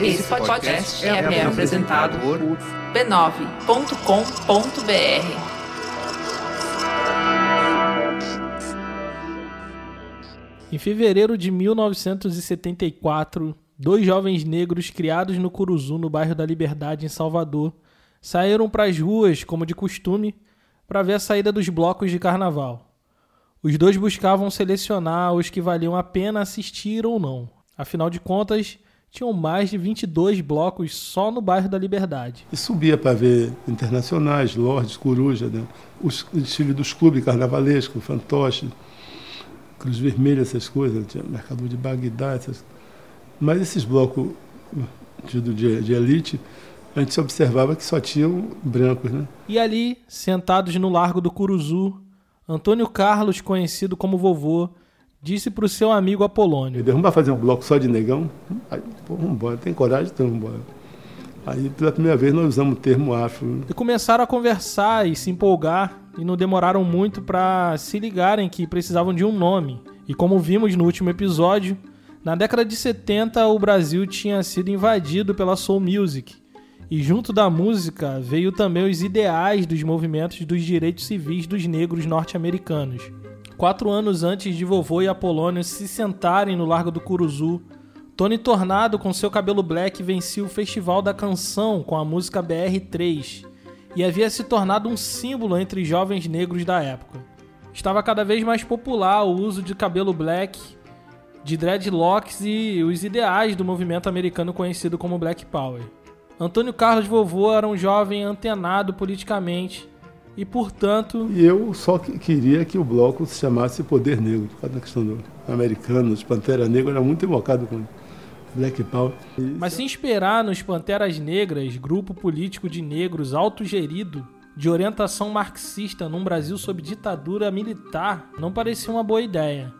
Esse podcast é, é apresentado por b9.com.br. Em fevereiro de 1974, dois jovens negros criados no Curuzu, no bairro da Liberdade, em Salvador, saíram para as ruas, como de costume, para ver a saída dos blocos de carnaval. Os dois buscavam selecionar os que valiam a pena assistir ou não. Afinal de contas, tinham mais de 22 blocos só no bairro da Liberdade. E subia para ver internacionais, Lordes, Coruja, né? os desfiles dos clubes carnavalescos, fantoche, Cruz Vermelha, essas coisas, tinha Mercador de Bagdá, essas... mas esses blocos de, de, de elite, a gente observava que só tinham brancos. Né? E ali, sentados no Largo do Curuzu, Antônio Carlos, conhecido como vovô, disse para o seu amigo Apolônio. Vai fazer um bloco só de negão? Pô, vamos tem coragem? Então vamos. Aí, pela primeira vez, nós usamos o termo afro. Né? E começaram a conversar e se empolgar, e não demoraram muito para se ligarem que precisavam de um nome. E como vimos no último episódio, na década de 70 o Brasil tinha sido invadido pela soul music. E junto da música veio também os ideais dos movimentos dos direitos civis dos negros norte-americanos. Quatro anos antes de vovô e Apolônio se sentarem no Largo do Curuzu, Tony Tornado, com seu cabelo black, vencia o Festival da Canção com a música BR3 e havia se tornado um símbolo entre jovens negros da época. Estava cada vez mais popular o uso de cabelo black, de dreadlocks e os ideais do movimento americano conhecido como Black Power. Antônio Carlos Vovô era um jovem antenado politicamente e, portanto. E eu só queria que o bloco se chamasse Poder Negro, por causa da questão do americano, de Pantera Negra, era muito invocado com Black Power. E... Mas se inspirar nos Panteras Negras, grupo político de negros autogerido, de orientação marxista num Brasil sob ditadura militar, não parecia uma boa ideia.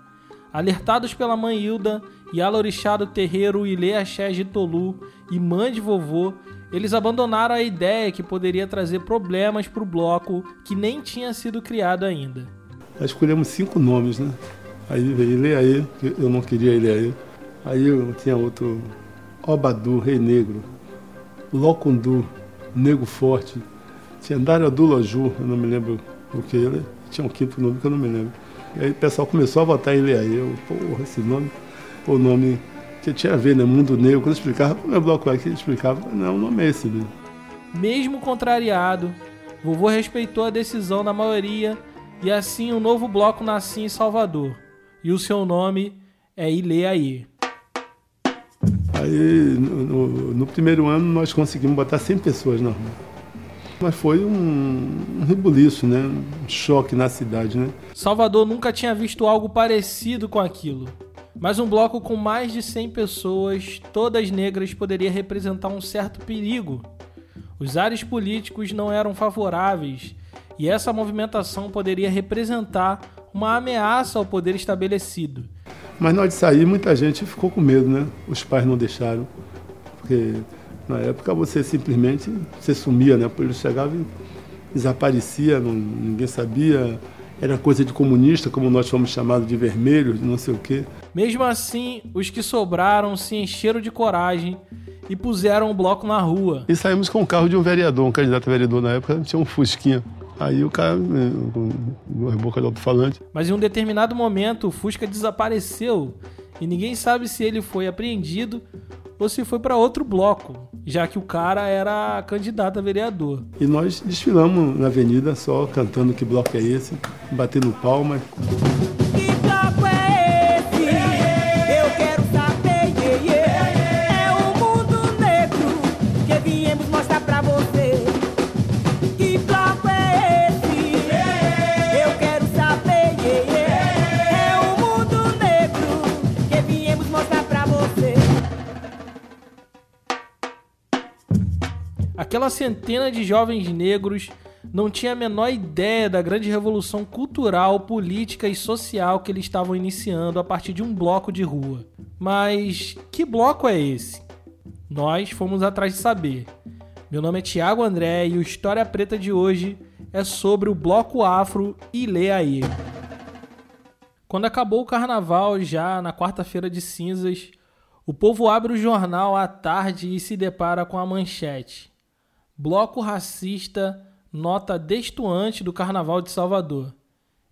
Alertados pela mãe Hilda, Yalorixá do Terreiro, Ilê Axé de Tolu e mãe de vovô, eles abandonaram a ideia que poderia trazer problemas para o bloco que nem tinha sido criado ainda. Nós escolhemos cinco nomes, né? Aí veio Ileaê, que eu não queria Ileaê. Aí eu tinha outro, Obadu, Rei Negro, Locundu, Nego Forte, tinha Dário Adulaju, eu não me lembro o que ele, tinha um quinto nome que eu não me lembro. E aí o pessoal começou a votar em Ileaê, eu, porra, esse nome, o nome que tinha a ver, né? Mundo Negro. Quando eu explicava, como é bloco aqui, explicava, não, o nome é esse. Né? Mesmo contrariado, vovô respeitou a decisão da maioria e assim o um novo bloco nascia em Salvador. E o seu nome é Ileaê. Aí, no, no, primeiro ano, nós conseguimos botar 100 pessoas na rua. Mas foi um, um rebuliço, né? Um choque na cidade, né? Salvador nunca tinha visto algo parecido com aquilo. Mas um bloco com mais de 100 pessoas, todas negras, poderia representar um certo perigo. Os ares políticos não eram favoráveis e essa movimentação poderia representar uma ameaça ao poder estabelecido. Mas na hora de sair, muita gente ficou com medo, né? Os pais não deixaram. Porque na época você simplesmente você sumia, né? A polícia chegava e desaparecia, não, ninguém sabia era coisa de comunista, como nós fomos chamados de vermelhos, de não sei o quê. Mesmo assim, os que sobraram se encheram de coragem e puseram o bloco na rua. E saímos com o carro de um vereador, um candidato a vereador na época, tinha um Fusquinha. Aí o cara, no reboca de alto-falante. Mas em um determinado momento, o Fusca desapareceu e ninguém sabe se ele foi apreendido ou se foi para outro bloco, já que o cara era candidato a vereador. E nós desfilamos na avenida só cantando que bloco é esse, batendo palmas. Centena de jovens negros não tinha a menor ideia da grande revolução cultural, política e social que eles estavam iniciando a partir de um bloco de rua. Mas que bloco é esse? Nós fomos atrás de saber. Meu nome é Tiago André e o História Preta de hoje é sobre o Bloco Afro e Lê aí. Quando acabou o carnaval, já na quarta-feira de cinzas, O povo abre o jornal à tarde e se depara com a manchete: Bloco racista nota destoante do Carnaval de Salvador.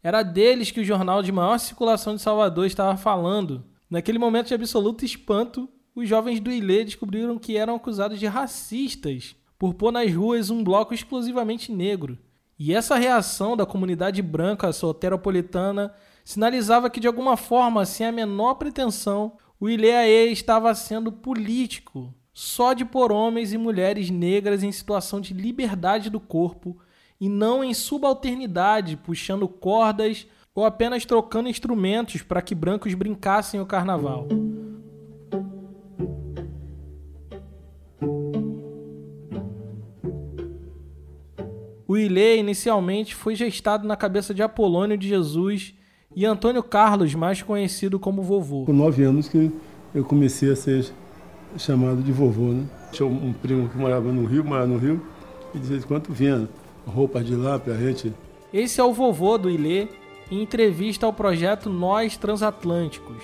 Era deles que o jornal de maior circulação de Salvador estava falando. Naquele momento de absoluto espanto, os jovens do Ilê descobriram que eram acusados de racistas por pôr nas ruas um bloco exclusivamente negro. E essa reação da comunidade branca soteropolitana sinalizava que, de alguma forma, sem a menor pretensão, o Ileaê estava sendo político, só de pôr homens e mulheres negras em situação de liberdade do corpo e não em subalternidade, puxando cordas ou apenas trocando instrumentos para que brancos brincassem o carnaval. O Ilê inicialmente foi gestado na cabeça de Apolônio de Jesus e Antônio Carlos, mais conhecido como vovô. Com nove anos que eu comecei a ser chamado de vovô, né? Tinha um primo que morava no Rio, morava no Rio, e de vez em quando vinha roupas de lá pra gente. Esse é o vovô do Ilê, em entrevista ao projeto Nós Transatlânticos.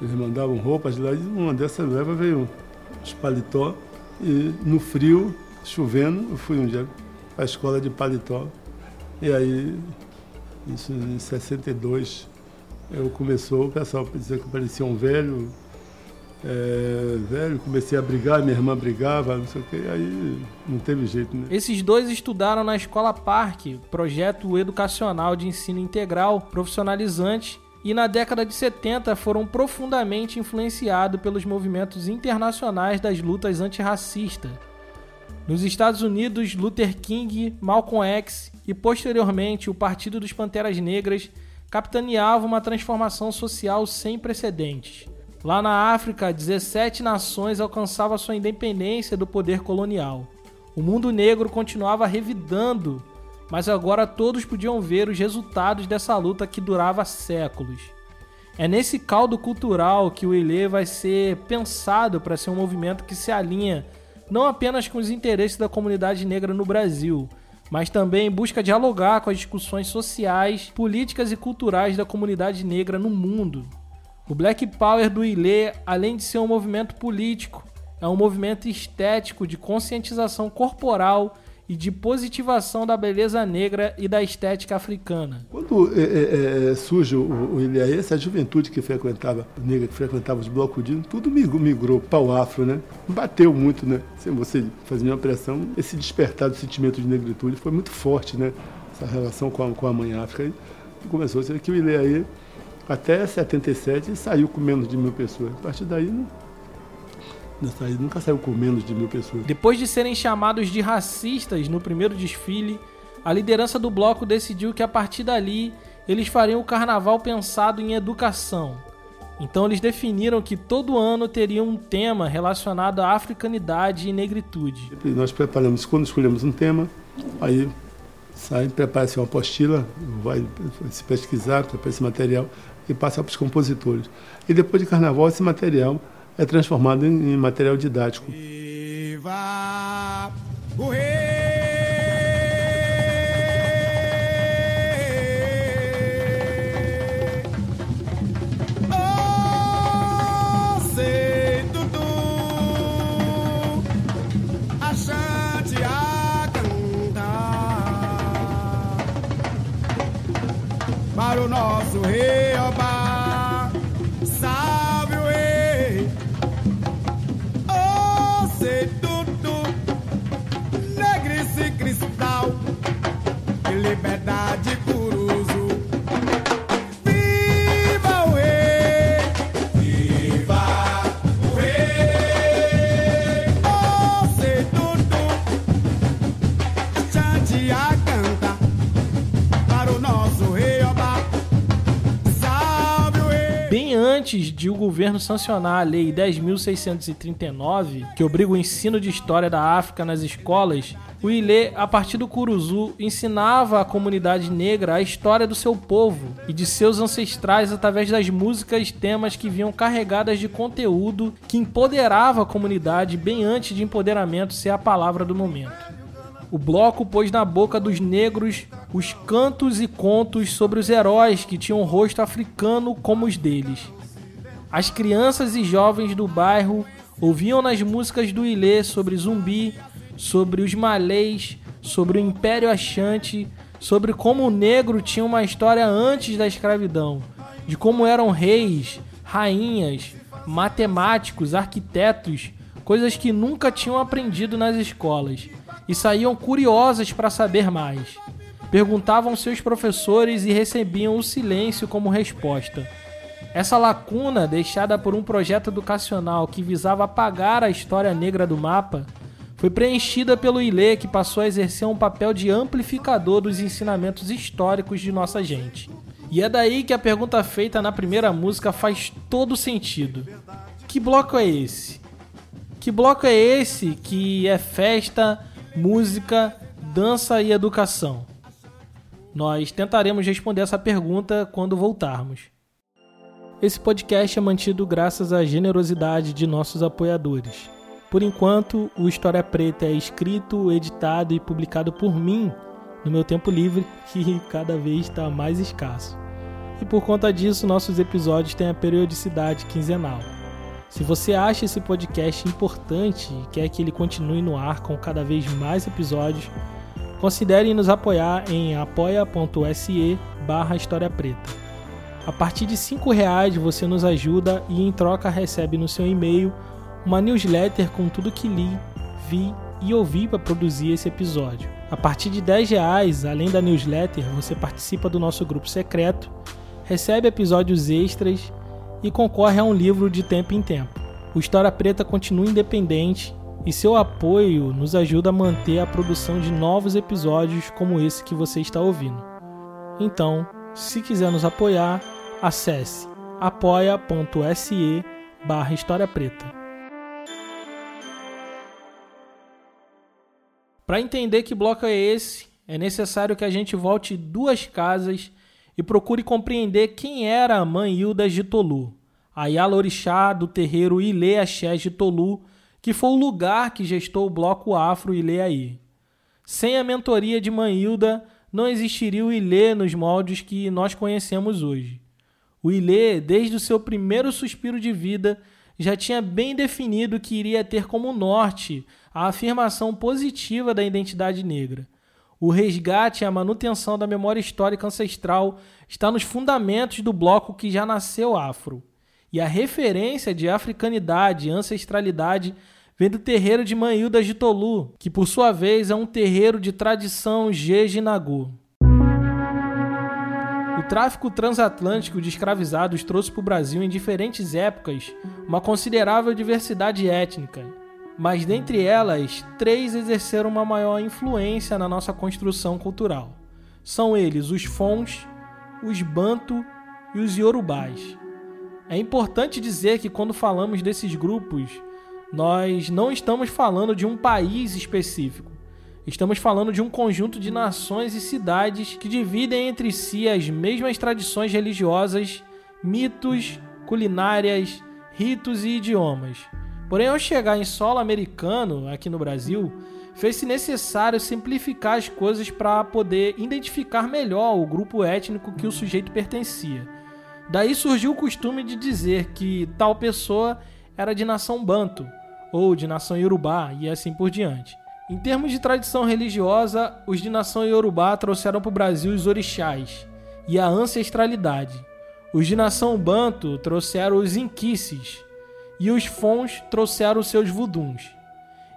Eles mandavam roupas de lá e uma dessas leva veio uns paletó e no frio, chovendo, eu fui um dia a escola de paletó. E aí, isso em 62, eu começou, o pessoal dizia que parecia um velho, é, velho, comecei a brigar, minha irmã brigava, não sei o que, aí não teve jeito, né? Esses dois estudaram na Escola Parque, projeto educacional de ensino integral profissionalizante, e na década de 70 foram profundamente influenciados pelos movimentos internacionais das lutas antirracistas. Nos Estados Unidos, Luther King, Malcolm X e posteriormente o Partido dos Panteras Negras capitaneavam uma transformação social sem precedentes. Lá na África, 17 nações alcançavam sua independência do poder colonial. O mundo negro continuava revidando, mas agora todos podiam ver os resultados dessa luta que durava séculos. É nesse caldo cultural que o Ilê vai ser pensado para ser um movimento que se alinha não apenas com os interesses da comunidade negra no Brasil, mas também busca dialogar com as discussões sociais, políticas e culturais da comunidade negra no mundo. O Black Power do Ilê, além de ser um movimento político, é um movimento estético de conscientização corporal e de positivação da beleza negra e da estética africana. Quando é, é, é surge o, o Ilhaê, essa juventude que frequentava, negra que frequentava os blocos de tudo migrou, migrou para o afro, né? Bateu muito, né? Sem você fazer uma pressão, esse despertar do sentimento de negritude foi muito forte, né? Essa relação com a, com a mãe África. E começou a ser que o Ilhaê, até 77, saiu com menos de mil pessoas. A partir daí, não nunca saiu com menos de mil pessoas. Depois de serem chamados de racistas no primeiro desfile, a liderança do bloco decidiu que a partir dali eles fariam o carnaval pensado em educação. Então eles definiram que todo ano teria um tema relacionado à africanidade e negritude. Nós preparamos, quando escolhemos um tema, aí sai, prepara-se uma apostila, vai se pesquisar, prepara esse material e passa para os compositores. E depois de carnaval, esse material é transformado em, material didático. Viva o rei! Bem antes de o governo sancionar a Lei 10.639, que obriga o ensino de história da África nas escolas, o Ilê, a partir do Curuzu, ensinava a comunidade negra a história do seu povo e de seus ancestrais através das músicas e temas que vinham carregadas de conteúdo que empoderava a comunidade bem antes de empoderamento ser a palavra do momento. O bloco pôs na boca dos negros os cantos e contos sobre os heróis que tinham um rosto africano como os deles. As crianças e jovens do bairro ouviam nas músicas do Ilê sobre zumbi, sobre os malês, sobre o Império Achante, sobre como o negro tinha uma história antes da escravidão, de como eram reis, rainhas, matemáticos, arquitetos, coisas que nunca tinham aprendido nas escolas, e saíam curiosas para saber mais. Perguntavam seus professores e recebiam o silêncio como resposta. Essa lacuna, deixada por um projeto educacional que visava apagar a história negra do mapa, foi preenchida pelo ILE, que passou a exercer um papel de amplificador dos ensinamentos históricos de nossa gente. E é daí que a pergunta feita na primeira música faz todo sentido. Que bloco é esse? Que bloco é esse que é festa, música, dança e educação? Nós tentaremos responder essa pergunta quando voltarmos. Esse podcast é mantido graças à generosidade de nossos apoiadores. Por enquanto, o História Preta é escrito, editado e publicado por mim no meu tempo livre, que cada vez está mais escasso. E por conta disso, nossos episódios têm a periodicidade quinzenal. Se você acha esse podcast importante e quer que ele continue no ar com cada vez mais episódios, considere nos apoiar em apoia.se barra História Preta. A partir de R$ reais você nos ajuda e em troca recebe no seu e-mail uma newsletter com tudo que li, vi e ouvi para produzir esse episódio. A partir de R$ reais, além da newsletter, você participa do nosso grupo secreto, recebe episódios extras e concorre a um livro de tempo em tempo. O História Preta continua independente e seu apoio nos ajuda a manter a produção de novos episódios como esse que você está ouvindo. Então, se quiser nos apoiar, acesse apoia.se barra História Preta. Para entender que bloco é esse, é necessário que a gente volte duas casas e procure compreender quem era a mãe Hilda de Tolu, a Yalorixá do terreiro Ilê Axé de Tolu, que foi o lugar que gestou o bloco afro Ilê aí. Sem a mentoria de mãe Hilda, não existiria o Ilê nos moldes que nós conhecemos hoje. O Ilê, desde o seu primeiro suspiro de vida, já tinha bem definido que iria ter como norte a afirmação positiva da identidade negra. O resgate e a manutenção da memória histórica ancestral está nos fundamentos do bloco que já nasceu afro. E a referência de africanidade e ancestralidade vem do terreiro de Manhilda de Tolu, que por sua vez é um terreiro de tradição Jeje-Nagô. O tráfico transatlântico de escravizados trouxe para o Brasil em diferentes épocas uma considerável diversidade étnica, mas dentre elas, três exerceram uma maior influência na nossa construção cultural. São eles os Fons, os Banto e os Yorubás. É importante dizer que quando falamos desses grupos, nós não estamos falando de um país específico. Estamos falando de um conjunto de nações e cidades que dividem entre si as mesmas tradições religiosas, mitos, culinárias, ritos e idiomas. Porém, ao chegar em solo americano, aqui no Brasil, fez-se necessário simplificar as coisas para poder identificar melhor o grupo étnico que o sujeito pertencia. Daí surgiu o costume de dizer que tal pessoa era de nação banto, ou de nação iorubá e assim por diante. Em termos de tradição religiosa, os de nação iorubá trouxeram para o Brasil os orixás e a ancestralidade. Os de nação banto trouxeram os inquices e os fons trouxeram seus vuduns.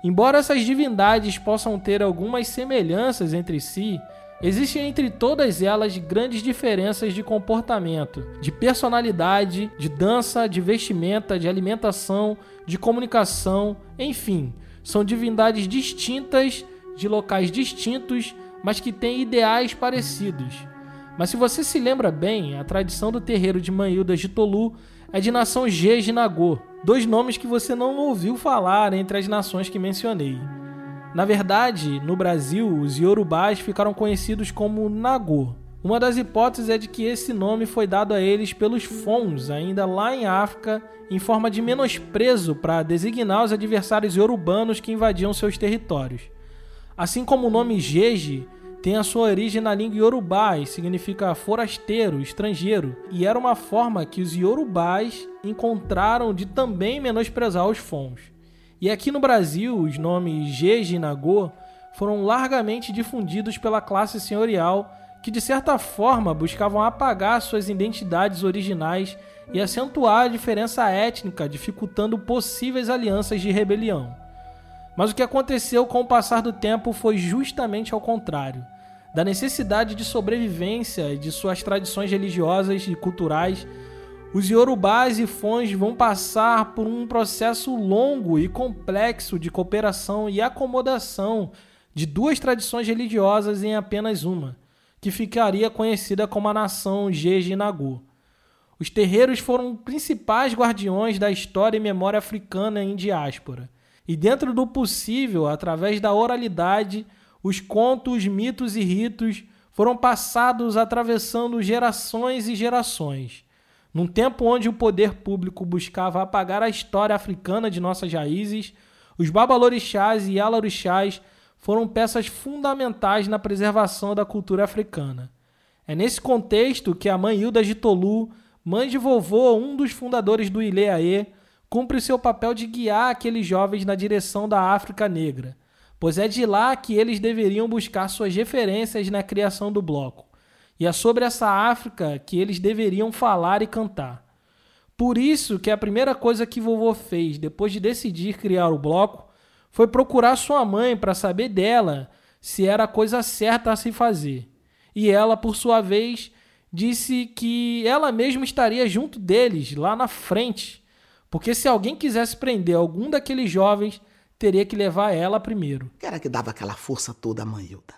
Embora essas divindades possam ter algumas semelhanças entre si, Existem entre todas elas grandes diferenças de comportamento, de personalidade, de dança, de vestimenta, de alimentação, de comunicação, enfim, são divindades distintas, de locais distintos, mas que têm ideais parecidos. Mas se você se lembra bem, a tradição do terreiro de Manhildas de Tolu é de nação Nagô, dois nomes que você não ouviu falar entre as nações que mencionei. Na verdade, no Brasil, os iorubás ficaram conhecidos como Nagô. Uma das hipóteses é de que esse nome foi dado a eles pelos Fons, ainda lá em África, em forma de menosprezo para designar os adversários iorubanos que invadiam seus territórios. Assim como o nome Jeje tem a sua origem na língua iorubá e significa forasteiro, estrangeiro, e era uma forma que os iorubás encontraram de também menosprezar os fons. E aqui no Brasil, os nomes Jeje e Nagô foram largamente difundidos pela classe senhorial que de certa forma buscavam apagar suas identidades originais e acentuar a diferença étnica, dificultando possíveis alianças de rebelião. Mas o que aconteceu com o passar do tempo foi justamente ao contrário. Da necessidade de sobrevivência de suas tradições religiosas e culturais, os iorubás e fons vão passar por um processo longo e complexo de cooperação e acomodação de duas tradições religiosas em apenas uma, que ficaria conhecida como a nação Jeje Nagu. Os terreiros foram principais guardiões da história e memória africana em diáspora. E dentro do possível, através da oralidade, os contos, mitos e ritos foram passados atravessando gerações e gerações. Num tempo onde o poder público buscava apagar a história africana de nossas raízes, os babalorixás e alorixás foram peças fundamentais na preservação da cultura africana. É nesse contexto que a mãe Hilda de Tolu, mãe de vovô, um dos fundadores do Ileaê, cumpre seu papel de guiar aqueles jovens na direção da África Negra, pois é de lá que eles deveriam buscar suas referências na criação do bloco. E é sobre essa África que eles deveriam falar e cantar. Por isso que a primeira coisa que vovô fez depois de decidir criar o bloco foi procurar sua mãe para saber dela se era a coisa certa a se fazer. E ela, por sua vez, disse que ela mesma estaria junto deles lá na frente, porque se alguém quisesse prender algum daqueles jovens, teria que levar ela primeiro. Que era que dava aquela força toda a mãe Hilda?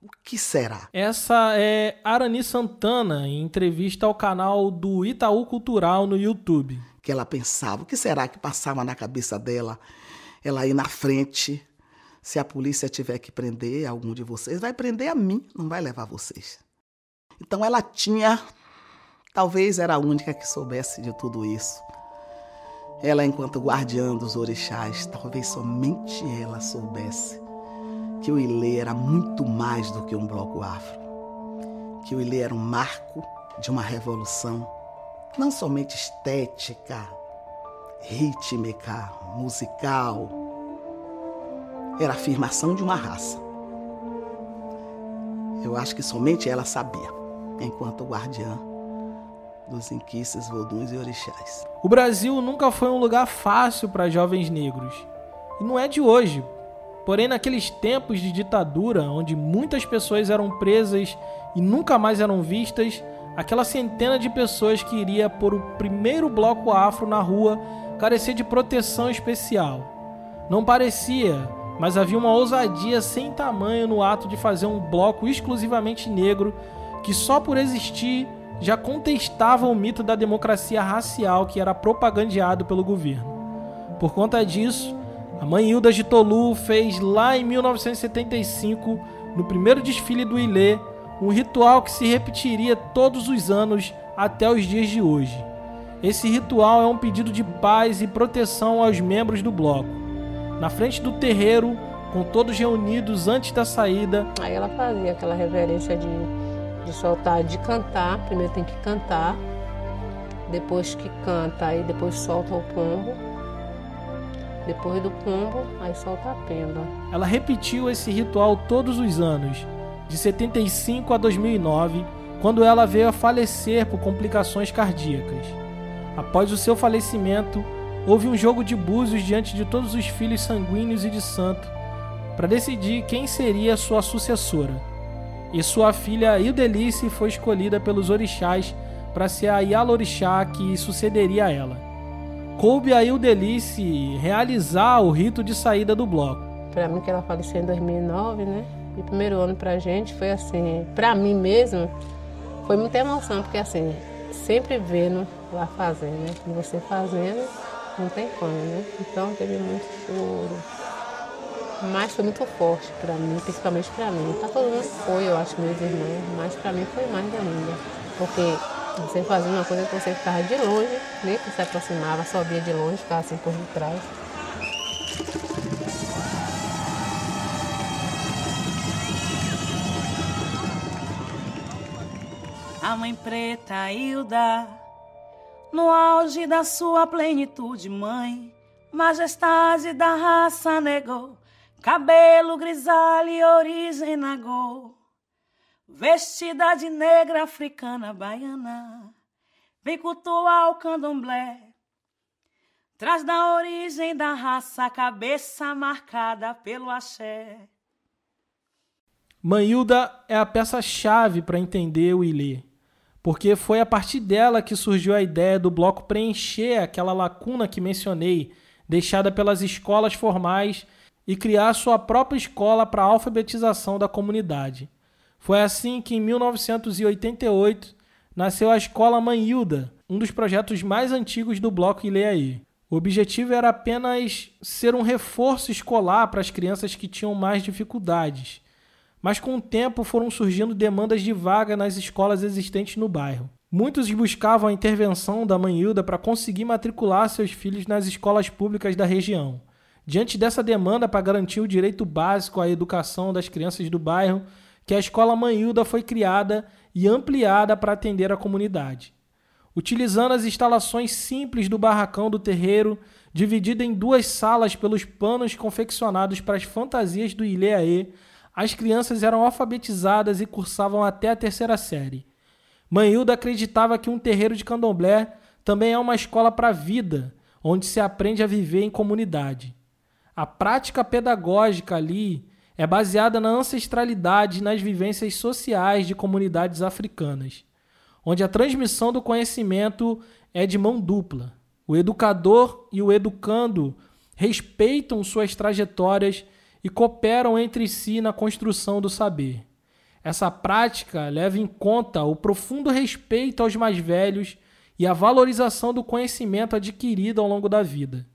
O que será? Essa é Arani Santana em entrevista ao canal do Itaú Cultural no YouTube. Que ela pensava, o que será que passava na cabeça dela ela ir na frente. Se a polícia tiver que prender algum de vocês, vai prender a mim, não vai levar vocês. Então ela tinha, talvez era a única que soubesse de tudo isso. Ela, enquanto guardiã dos orixás, talvez somente ela soubesse que o Ilê era muito mais do que um bloco afro. Que o Ilê era um marco de uma revolução, não somente estética, rítmica, musical. Era a afirmação de uma raça. Eu acho que somente ela sabia, enquanto guardiã dos inquices, voduns e orixás. O Brasil nunca foi um lugar fácil para jovens negros. E não é de hoje. Porém, naqueles tempos de ditadura, onde muitas pessoas eram presas e nunca mais eram vistas, aquela centena de pessoas que iria por o primeiro bloco afro na rua carecia de proteção especial. Não parecia, mas havia uma ousadia sem tamanho no ato de fazer um bloco exclusivamente negro que só por existir já contestava o mito da democracia racial que era propagandeado pelo governo. Por conta disso, a mãe Hilda de Tolu fez lá em 1975, no primeiro desfile do Ilê, um ritual que se repetiria todos os anos até os dias de hoje. Esse ritual é um pedido de paz e proteção aos membros do bloco. Na frente do terreiro, com todos reunidos antes da saída. Aí ela fazia aquela reverência de, de soltar, de cantar. Primeiro tem que cantar, depois que canta, aí depois solta o pombo. Depois do pombo, aí solta a pemba. Ela repetiu esse ritual todos os anos, de 75 a 2009, quando ela veio a falecer por complicações cardíacas. Após o seu falecimento, houve um jogo de búzios diante de todos os filhos sanguíneos e de santo para decidir quem seria sua sucessora. E sua filha Ildelice foi escolhida pelos orixás para ser a Yalorixá que sucederia a ela. Coube a Ildelice realizar o rito de saída do bloco. Para mim que ela faleceu em 2009, né? E o primeiro ano pra gente foi assim, para mim mesmo, foi muita emoção, porque assim, sempre vendo lá fazendo, né? Você fazendo, não tem como, né? Então teve muito choro. Mas foi muito forte para mim, principalmente para mim. Para todo mundo foi, eu acho, meus irmãos, mas para mim foi mais ainda. Porque você fazia uma coisa que você ficava de longe, nem que se aproximava, só via de longe, ficava assim por detrás. a mãe preta Hilda, no auge da sua plenitude, mãe, majestade da raça negou, cabelo grisalho origem nagô, vestida de negra africana baiana, vem cultuar o candomblé, traz da origem da raça cabeça marcada pelo axé. Manhilda é a peça-chave para entender o Ilê, porque foi a partir dela que surgiu a ideia do bloco preencher aquela lacuna que mencionei, deixada pelas escolas formais, e criar sua própria escola para a alfabetização da comunidade. Foi assim que, em 1988, nasceu a Escola Manhilda, um dos projetos mais antigos do bloco Ileaí. O objetivo era apenas ser um reforço escolar para as crianças que tinham mais dificuldades mas com o tempo foram surgindo demandas de vaga nas escolas existentes no bairro. Muitos buscavam a intervenção da mãe Hilda para conseguir matricular seus filhos nas escolas públicas da região. Diante dessa demanda para garantir o direito básico à educação das crianças do bairro, que a escola Mãe Hilda foi criada e ampliada para atender a comunidade. Utilizando as instalações simples do barracão do terreiro, dividida em duas salas pelos panos confeccionados para as fantasias do Ileaê, as crianças eram alfabetizadas e cursavam até a terceira série. Manhilda acreditava que um terreiro de candomblé também é uma escola para a vida, onde se aprende a viver em comunidade. A prática pedagógica ali é baseada na ancestralidade e nas vivências sociais de comunidades africanas, onde a transmissão do conhecimento é de mão dupla. O educador e o educando respeitam suas trajetórias e cooperam entre si na construção do saber. Essa prática leva em conta o profundo respeito aos mais velhos e a valorização do conhecimento adquirido ao longo da vida.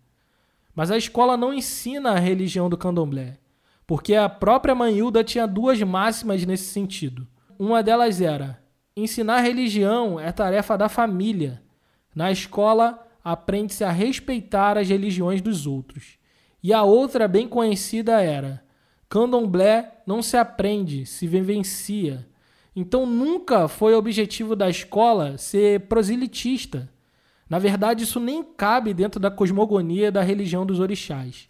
Mas a escola não ensina a religião do candomblé, porque a própria Manhilda tinha duas máximas nesse sentido. Uma delas era: ensinar religião é tarefa da família. Na escola, aprende-se a respeitar as religiões dos outros. E a outra bem conhecida era: Candomblé não se aprende, se vivencia. Então nunca foi objetivo da escola ser proselitista. Na verdade, isso nem cabe dentro da cosmogonia da religião dos orixás.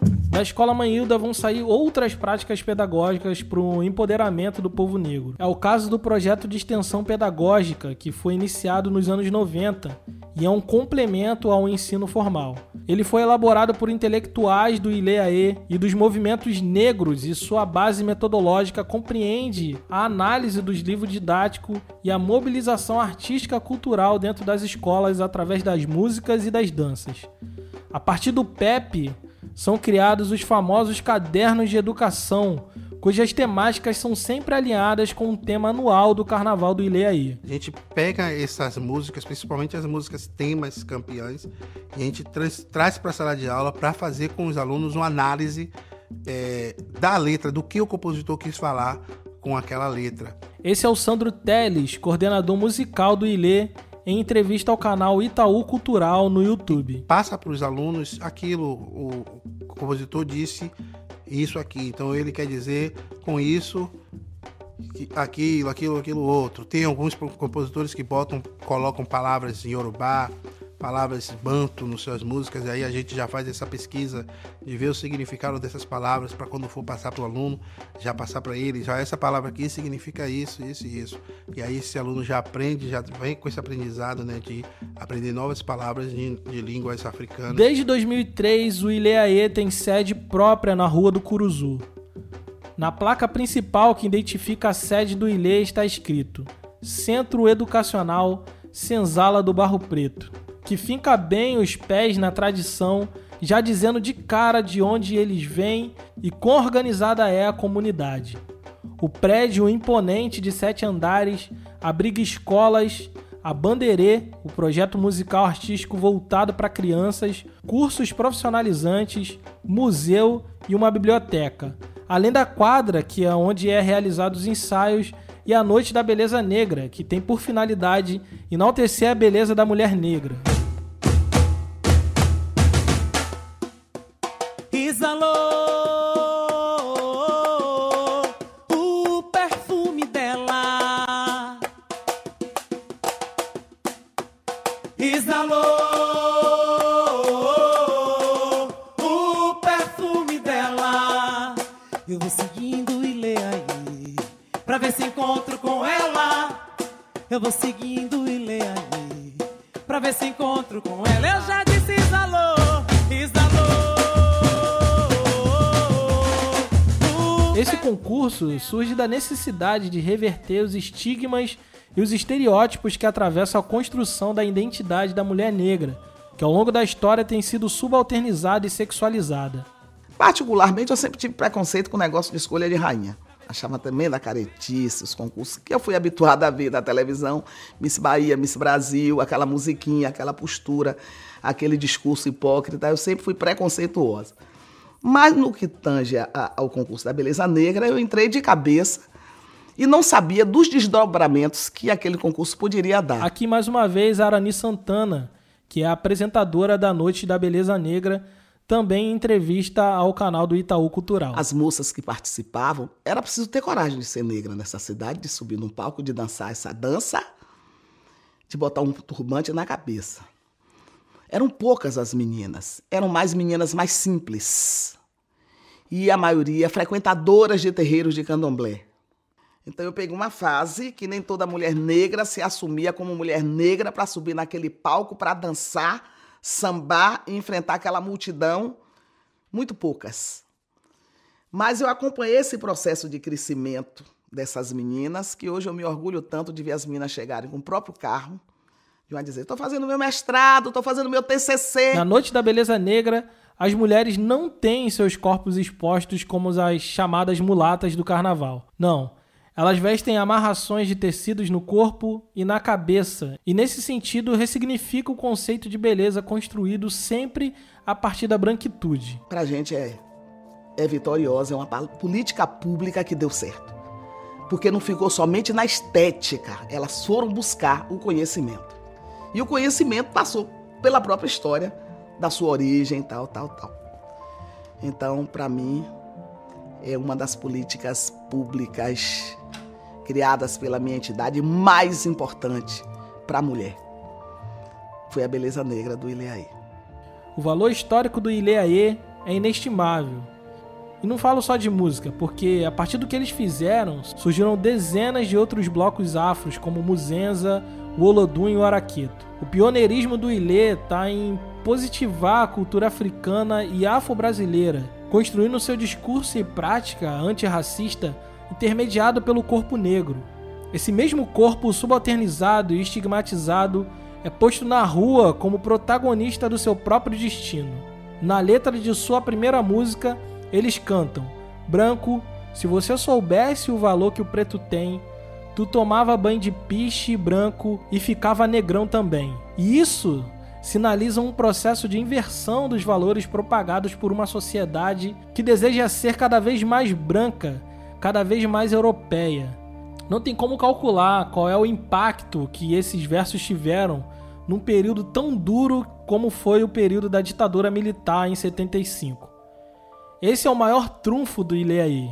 Da escola Manhilda vão sair outras práticas pedagógicas para o empoderamento do povo negro. É o caso do projeto de extensão pedagógica, que foi iniciado nos anos 90 e é um complemento ao ensino formal. Ele foi elaborado por intelectuais do ILEAE e dos movimentos negros e sua base metodológica compreende a análise dos livros didáticos e a mobilização artística cultural dentro das escolas através das músicas e das danças. A partir do PEP, são criados os famosos cadernos de educação, cujas temáticas são sempre alinhadas com o tema anual do Carnaval do Ileaí. A gente pega essas músicas, principalmente as músicas temas campeãs, e a gente traz, traz para a sala de aula para fazer com os alunos uma análise é, da letra, do que o compositor quis falar com aquela letra. Esse é o Sandro Teles, coordenador musical do Ilê, em entrevista ao canal Itaú Cultural no YouTube. Passa para os alunos aquilo, o compositor disse isso aqui, então ele quer dizer com isso aquilo, aquilo, aquilo outro. Tem alguns compositores que botam, colocam palavras em Yorubá, palavras banto nas suas músicas, e aí a gente já faz essa pesquisa de ver o significado dessas palavras para quando for passar para o aluno, já passar para ele, já essa palavra aqui significa isso, isso e isso. E aí esse aluno já aprende, já vem com esse aprendizado, né, de aprender novas palavras de, de línguas africanas. Desde 2003, o Ileaê tem sede própria na Rua do Curuzu. Na placa principal que identifica a sede do Ilê está escrito Centro Educacional Senzala do Barro Preto que finca bem os pés na tradição, já dizendo de cara de onde eles vêm e quão organizada é a comunidade. O prédio imponente de sete andares abriga escolas, a Bandeirê, o projeto musical artístico voltado para crianças, cursos profissionalizantes, museu e uma biblioteca. Além da quadra, que é onde é realizados os ensaios, e a Noite da Beleza Negra, que tem por finalidade enaltecer a beleza da mulher negra. Ver se encontro com ela. Eu vou seguindo e leio aí. Pra ver se encontro com ela. Eu já disse Isalô, Isalô. Esse concurso surge da necessidade de reverter os estigmas e os estereótipos que atravessam a construção da identidade da mulher negra, que ao longo da história tem sido subalternizada e sexualizada. Particularmente, eu sempre tive preconceito com o negócio de escolha de rainha. Achava também da caretice, os concursos que eu fui habituada a ver na televisão, Miss Bahia, Miss Brasil, aquela musiquinha, aquela postura, aquele discurso hipócrita, eu sempre fui preconceituosa. Mas no que tange a, ao concurso da beleza negra, eu entrei de cabeça e não sabia dos desdobramentos que aquele concurso poderia dar. Aqui mais uma vez a Arani Santana, que é a apresentadora da Noite da Beleza Negra, também em entrevista ao canal do Itaú Cultural. As moças que participavam, era preciso ter coragem de ser negra nessa cidade, de subir num palco, de dançar essa dança, de botar um turbante na cabeça. Eram poucas as meninas, eram mais meninas mais simples. E a maioria frequentadoras de terreiros de candomblé. Então eu peguei uma fase que nem toda mulher negra se assumia como mulher negra para subir naquele palco para dançar, sambar e enfrentar aquela multidão. Muito poucas. Mas eu acompanhei esse processo de crescimento dessas meninas, que hoje eu me orgulho tanto de ver as meninas chegarem com o próprio carro, de uma dizer, estou fazendo meu mestrado, estou fazendo meu TCC. Na Noite da Beleza Negra, as mulheres não têm seus corpos expostos como as chamadas mulatas do carnaval. Não. Elas vestem amarrações de tecidos no corpo e na cabeça, e nesse sentido ressignifica o conceito de beleza construído sempre a partir da branquitude. Pra gente é, é vitoriosa, é uma política pública que deu certo. Porque não ficou somente na estética, elas foram buscar o conhecimento. E o conhecimento passou pela própria história da sua origem, tal, tal, tal. Então, para mim, é uma das políticas públicas criadas pela minha entidade mais importante para a mulher. Foi a beleza negra do Ileaê. O valor histórico do Ileaê é inestimável. E não falo só de música, porque a partir do que eles fizeram, surgiram dezenas de outros blocos afros, como Muzenza, o Olodum e o Araqueto. O pioneirismo do Ilê está em positivar a cultura africana e afro-brasileira, construindo seu discurso e prática antirracista intermediado pelo corpo negro. Esse mesmo corpo subalternizado e estigmatizado é posto na rua como protagonista do seu próprio destino. Na letra de sua primeira música, eles cantam: Branco, se você soubesse o valor que o preto tem, tu tomava banho de piche branco e ficava negrão também. E isso sinaliza um processo de inversão dos valores propagados por uma sociedade que deseja ser cada vez mais branca cada vez mais europeia. Não tem como calcular qual é o impacto que esses versos tiveram num período tão duro como foi o período da ditadura militar em 75. Esse é o maior trunfo do Ileaí.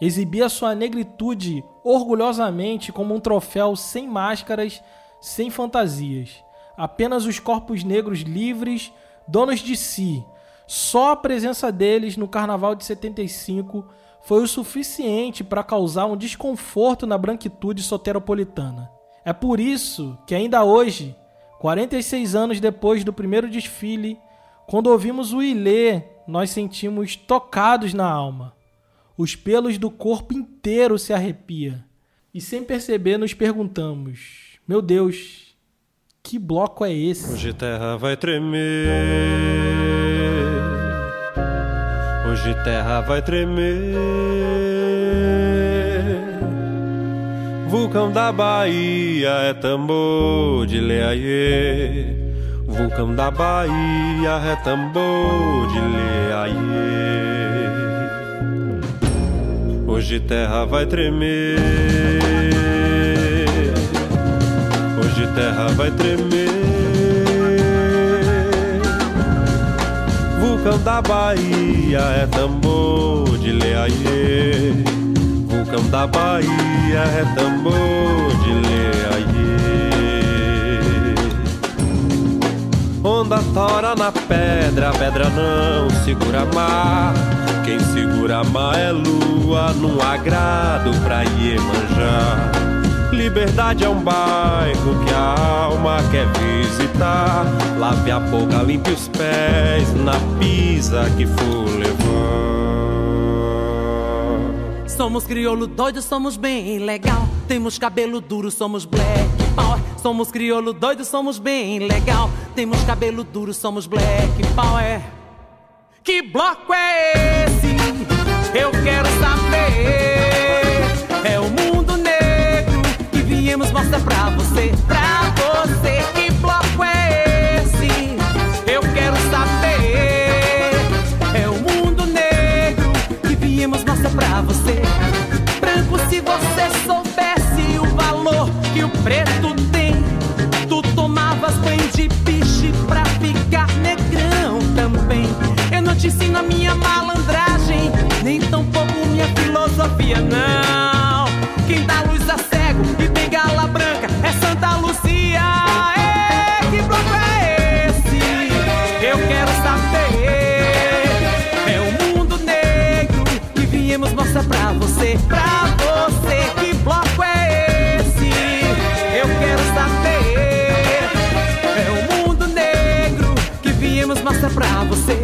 Exibir a sua negritude orgulhosamente como um troféu sem máscaras, sem fantasias. Apenas os corpos negros livres, donos de si. Só a presença deles no Carnaval de 75 foi o suficiente para causar um desconforto na branquitude soteropolitana. É por isso que ainda hoje, 46 anos depois do primeiro desfile, quando ouvimos o Ilê, nós sentimos tocados na alma. Os pelos do corpo inteiro se arrepia. E sem perceber nos perguntamos: Meu Deus, que bloco é esse? Hoje terra vai tremer. Hoje terra vai tremer. Vulcão da Bahia é tambor de leaiê. Vulcão da Bahia é tambor de leaiê. Hoje terra vai tremer. Hoje terra vai tremer. Vulcão da Bahia é tambor de leaiê. Vulcão da Bahia é tambor de leaiê. Onda tora na pedra, a pedra não segura mar. Quem segura mar é lua, num agrado pra Iemanjá. Liberdade é um bairro que a alma quer visitar. Lave a boca, limpe os pés na pisa que for levar. Somos crioulo doido, somos bem legal. Temos cabelo duro, somos black power. Somos crioulo doido, somos bem legal. Temos cabelo duro, somos black power. Que bloco é esse? Eu quero saber. É o mundo viemos mostrar pra você, pra você. Que bloco é esse? Eu quero saber. É o mundo negro que viemos mostrar pra você. Branco, se você soubesse o valor que o preto tem, tu tomavas banho de piche pra ficar negrão também. Eu não te ensino a minha malandragem, nem tampouco minha filosofia, não. Santa Lucia. É, que bloco é esse? Eu quero saber. É o mundo negro que viemos mostrar pra você, pra você. Que bloco é esse? Eu quero saber. É o mundo negro que viemos mostrar pra você.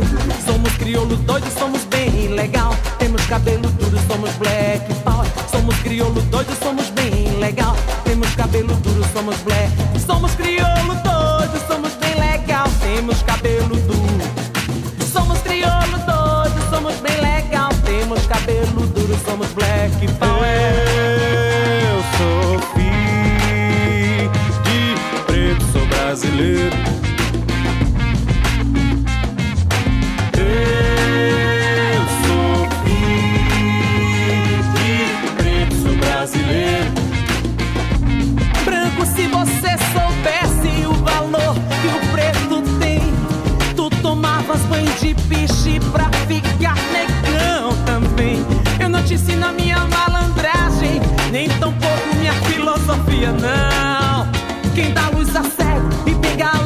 Somos crioulo doido, somos bem legal. Temos cabelo duro, somos black power. Somos crioulo doido, somos bem legal. Temos somos black. Somos crioulo doido, somos bem legal. Temos cabelo duro. Somos crioulo doido, somos bem legal. Temos cabelo duro, somos black power. Eu sou filho de preto, sou brasileiro. Filosofia, não. Quem dá luz a cego e tem gala